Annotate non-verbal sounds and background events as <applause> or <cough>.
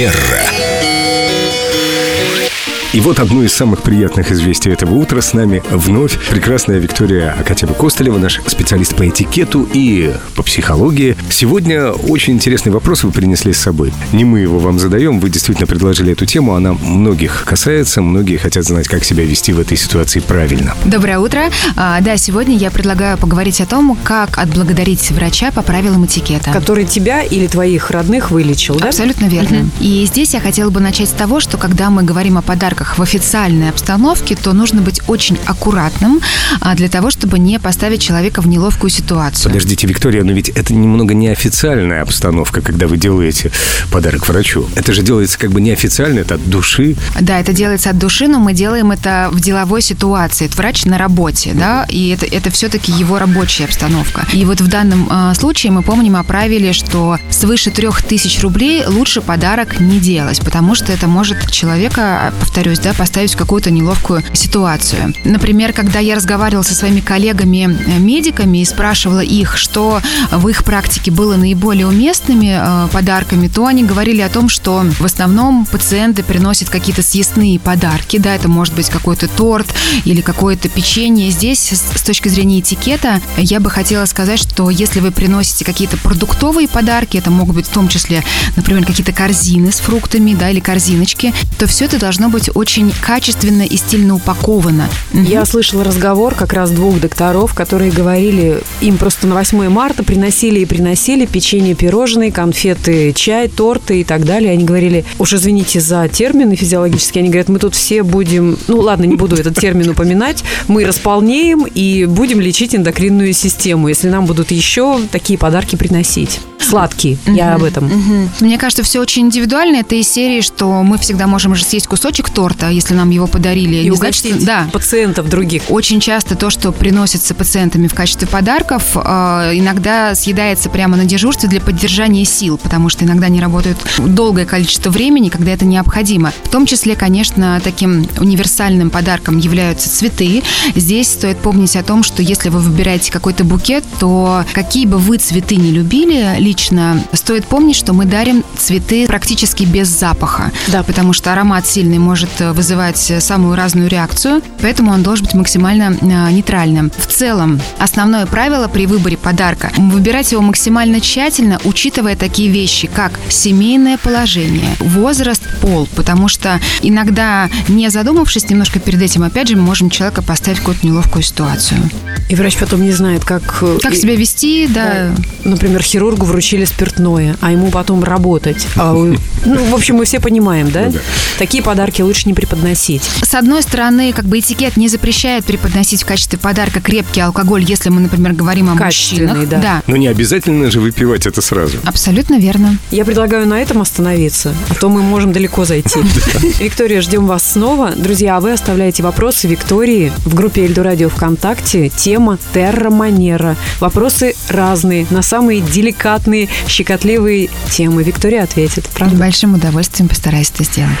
Манера. И вот одно из самых приятных известий этого утра. С нами вновь прекрасная Виктория Акатьева Костылева, наш специалист по этикету и по психологии. Сегодня очень интересный вопрос вы принесли с собой. Не мы его вам задаем, вы действительно предложили эту тему. Она многих касается, многие хотят знать, как себя вести в этой ситуации правильно. Доброе утро. А, да, сегодня я предлагаю поговорить о том, как отблагодарить врача по правилам этикета. Который тебя или твоих родных вылечил, да? Абсолютно верно. И здесь я хотела бы начать с того, что когда мы говорим о подарках в официальной обстановке, то нужно быть очень аккуратным а, для того, чтобы не поставить человека в неловкую ситуацию. Подождите, Виктория, но ведь это немного неофициальная обстановка, когда вы делаете подарок врачу. Это же делается как бы неофициально, это от души. Да, это делается от души, но мы делаем это в деловой ситуации. Это врач на работе, да, и это, это все-таки его рабочая обстановка. И вот в данном э, случае мы помним о правиле, что свыше трех тысяч рублей лучше подарок не делать, потому что это может человека, повторюсь, да, поставить в какую-то неловкую ситуацию. Например, когда я разговаривала со своими коллегами-медиками и спрашивала их, что в их практике было наиболее уместными э, подарками, то они говорили о том, что в основном пациенты приносят какие-то съестные подарки, да, это может быть какой-то торт или какое-то печенье. Здесь, с точки зрения этикета, я бы хотела сказать, что если вы приносите какие-то продуктовые подарки, это могут быть в том числе, например, какие-то корзины с фруктами, да, или корзиночки, то все это должно быть очень качественно и стильно упаковано. Я слышала разговор как раз двух докторов, которые говорили, им просто на 8 марта приносили и приносили печенье, пирожные, конфеты, чай, торты и так далее. Они говорили, уж извините за термины физиологические, они говорят, мы тут все будем, ну ладно, не буду этот термин упоминать, мы располнеем и будем лечить эндокринную систему, если нам будут еще такие подарки приносить. Сладкие, я об этом. Мгм. Мне кажется, все очень индивидуально. Это из серии, что мы всегда можем же съесть кусочек торта, если нам его подарили. И Не значит, угостить да. пациентов других. Очень часто то, что приносится пациентами в качестве подарков, э, иногда съедается прямо на дежурстве для поддержания сил, потому что иногда они работают долгое количество времени, когда это необходимо. В том числе, конечно, таким универсальным подарком являются цветы. Здесь стоит помнить о том, что если вы выбираете какой-то букет, то какие бы вы цветы не любили лично, стоит помнить, что мы дарим цветы практически без запаха. Да. Потому что аромат сильный может э, вызывать э, самую разную реакцию, поэтому он должен быть максимально э, нейтральным. В целом, основное правило при выборе подарка – выбирать его максимально тщательно, учитывая такие вещи, как семейное положение, возраст, пол, потому что иногда, не задумавшись немножко перед этим, опять же, мы можем человека поставить в какую-то неловкую ситуацию. И врач потом не знает, как... э, Как и- себя вести, да, Например, хирургу вручили спиртное, а ему потом работать. А ну, в общем, мы все понимаем, да? Ну да. Такие подарки лучше не преподносить. С одной стороны, как бы этикет не запрещает преподносить в качестве подарка крепкий алкоголь, если мы, например, говорим о мужчинах. да. Но не обязательно же выпивать это сразу. Абсолютно верно. Я предлагаю на этом остановиться, а то мы можем далеко зайти. <laughs> Виктория, ждем вас снова. Друзья, а вы оставляете вопросы Виктории в группе Эльду Радио ВКонтакте. Тема Терра Манера. Вопросы разные, на самые деликатные, щекотливые темы. Виктория ответит, С правда? большим удовольствием постараюсь это сделать.